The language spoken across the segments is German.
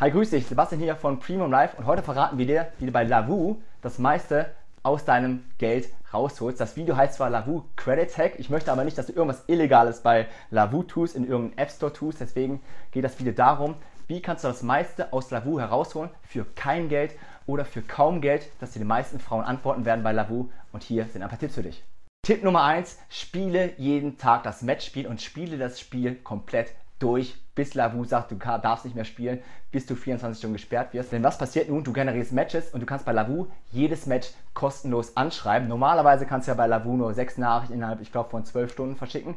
Hi, grüß dich, Sebastian hier von Premium Life und heute verraten wir dir, wie du bei Lavu das meiste aus deinem Geld rausholst. Das Video heißt zwar Lavu Credit Hack, ich möchte aber nicht, dass du irgendwas Illegales bei Lavu tust, in irgendeinem App Store tust, deswegen geht das Video darum, wie kannst du das meiste aus Lavu herausholen für kein Geld oder für kaum Geld, dass dir die meisten Frauen antworten werden bei Lavu und hier sind ein paar Tipps für dich. Tipp Nummer 1, spiele jeden Tag das Matchspiel und spiele das Spiel komplett durch, bis Lavu sagt, du darfst nicht mehr spielen, bis du 24 Stunden gesperrt wirst. Denn was passiert nun? Du generierst Matches und du kannst bei Lavu jedes Match kostenlos anschreiben. Normalerweise kannst du ja bei Lavu nur sechs Nachrichten innerhalb, ich glaube, von 12 Stunden verschicken.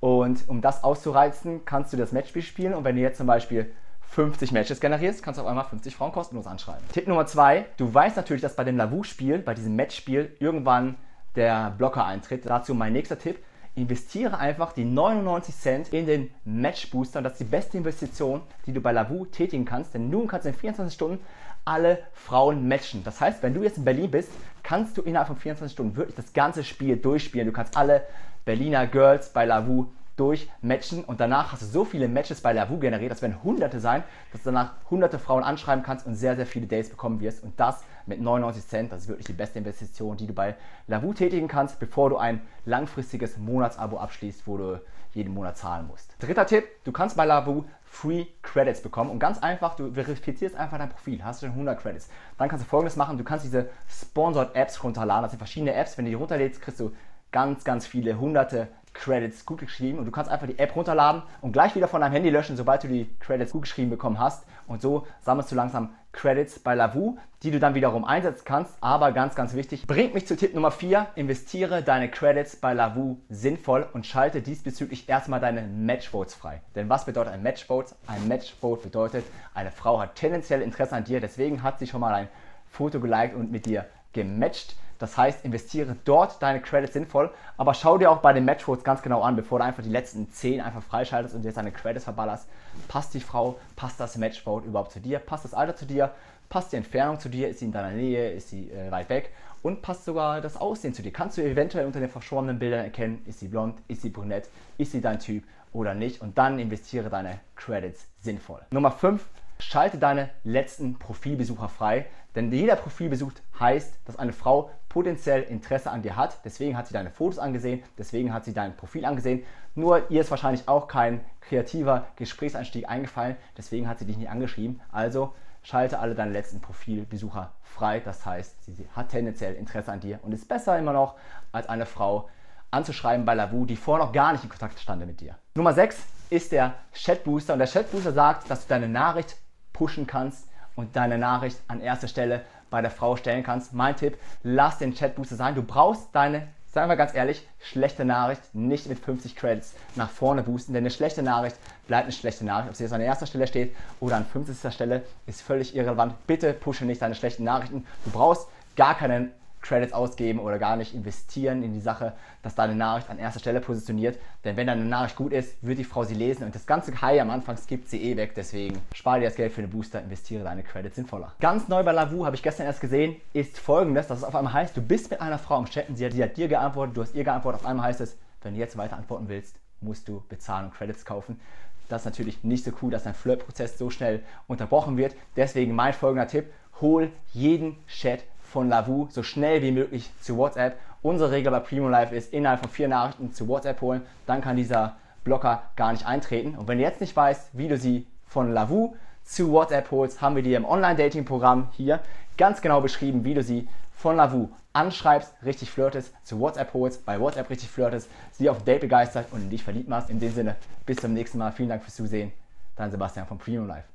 Und um das auszureizen, kannst du das Matchspiel spielen. Und wenn du jetzt zum Beispiel 50 Matches generierst, kannst du auf einmal 50 Frauen kostenlos anschreiben. Tipp Nummer 2, du weißt natürlich, dass bei dem Lavu-Spiel, bei diesem Matchspiel, irgendwann der Blocker eintritt. Dazu mein nächster Tipp investiere einfach die 99 Cent in den Match Booster. Das ist die beste Investition, die du bei Lavu tätigen kannst, denn nun kannst du in 24 Stunden alle Frauen matchen. Das heißt, wenn du jetzt in Berlin bist, kannst du innerhalb von 24 Stunden wirklich das ganze Spiel durchspielen. Du kannst alle Berliner Girls bei Lavu durchmatchen. Und danach hast du so viele Matches bei Lavu generiert, das werden hunderte sein, dass du danach hunderte Frauen anschreiben kannst und sehr, sehr viele Dates bekommen wirst. Und das mit 99 Cent, das ist wirklich die beste Investition, die du bei Lavu tätigen kannst, bevor du ein langfristiges Monatsabo abschließt, wo du jeden Monat zahlen musst. Dritter Tipp, du kannst bei Lavu Free Credits bekommen. Und ganz einfach, du verifizierst einfach dein Profil, hast du schon 100 Credits. Dann kannst du folgendes machen, du kannst diese Sponsored Apps runterladen, das sind verschiedene Apps, wenn du die runterlädst, kriegst du ganz, ganz viele hunderte Credits gut geschrieben und du kannst einfach die App runterladen und gleich wieder von deinem Handy löschen, sobald du die Credits gut geschrieben bekommen hast. Und so sammelst du langsam Credits bei Lavu, die du dann wiederum einsetzen kannst. Aber ganz, ganz wichtig, bringt mich zu Tipp Nummer 4. Investiere deine Credits bei Lavu sinnvoll und schalte diesbezüglich erstmal deine Matchvotes frei. Denn was bedeutet ein Matchvote? Ein Matchvote bedeutet, eine Frau hat tendenziell Interesse an dir, deswegen hat sie schon mal ein Foto geliked und mit dir gematcht. Das heißt, investiere dort deine Credits sinnvoll, aber schau dir auch bei den Matchvotes ganz genau an, bevor du einfach die letzten 10 einfach freischaltest und jetzt deine Credits verballerst. Passt die Frau, passt das Matchvote überhaupt zu dir, passt das Alter zu dir, passt die Entfernung zu dir, ist sie in deiner Nähe, ist sie äh, weit weg? Und passt sogar das Aussehen zu dir. Kannst du eventuell unter den verschwommenen Bildern erkennen, ist sie blond, ist sie brünett, ist sie dein Typ oder nicht? Und dann investiere deine Credits sinnvoll. Nummer 5, Schalte deine letzten Profilbesucher frei, denn jeder Profilbesuch heißt, dass eine Frau potenziell Interesse an dir hat. Deswegen hat sie deine Fotos angesehen, deswegen hat sie dein Profil angesehen. Nur ihr ist wahrscheinlich auch kein kreativer Gesprächseinstieg eingefallen, deswegen hat sie dich nicht angeschrieben. Also schalte alle deine letzten Profilbesucher frei. Das heißt, sie hat tendenziell Interesse an dir und ist besser immer noch als eine Frau anzuschreiben bei Lavu, die vorher noch gar nicht in Kontakt stande mit dir. Nummer 6 ist der Chatbooster und der Chatbooster sagt, dass du deine Nachricht pushen kannst und deine Nachricht an erster Stelle bei der Frau stellen kannst. Mein Tipp, lass den Chatbooster sein. Du brauchst deine, sagen wir ganz ehrlich, schlechte Nachricht nicht mit 50 Credits nach vorne boosten, denn eine schlechte Nachricht bleibt eine schlechte Nachricht. Ob sie jetzt an erster Stelle steht oder an 50. Stelle, ist völlig irrelevant. Bitte pushe nicht deine schlechten Nachrichten. Du brauchst gar keinen Credits ausgeben oder gar nicht investieren in die Sache, dass deine Nachricht an erster Stelle positioniert. Denn wenn deine Nachricht gut ist, wird die Frau sie lesen und das ganze High am Anfang skippt sie eh weg. Deswegen spare dir das Geld für den Booster, investiere deine Credits sinnvoller. Ganz neu bei Lavu, habe ich gestern erst gesehen, ist folgendes, dass es auf einmal heißt, du bist mit einer Frau im Chatten, sie hat, sie hat dir geantwortet, du hast ihr geantwortet, auf einmal heißt es, wenn du jetzt weiter antworten willst, musst du bezahlen und Credits kaufen. Das ist natürlich nicht so cool, dass dein Flirtprozess so schnell unterbrochen wird. Deswegen mein folgender Tipp, hol jeden Chat von Lavu so schnell wie möglich zu WhatsApp. Unsere Regel bei Primo Live ist, innerhalb von vier Nachrichten zu WhatsApp holen, dann kann dieser Blocker gar nicht eintreten. Und wenn du jetzt nicht weißt, wie du sie von Lavu zu WhatsApp holst, haben wir dir im Online-Dating-Programm hier ganz genau beschrieben, wie du sie von Lavu anschreibst, richtig flirtest, zu WhatsApp holst, bei WhatsApp richtig flirtest, sie auf Date begeistert und in dich verliebt machst. In dem Sinne, bis zum nächsten Mal. Vielen Dank fürs Zusehen. Dein Sebastian von Primo Live.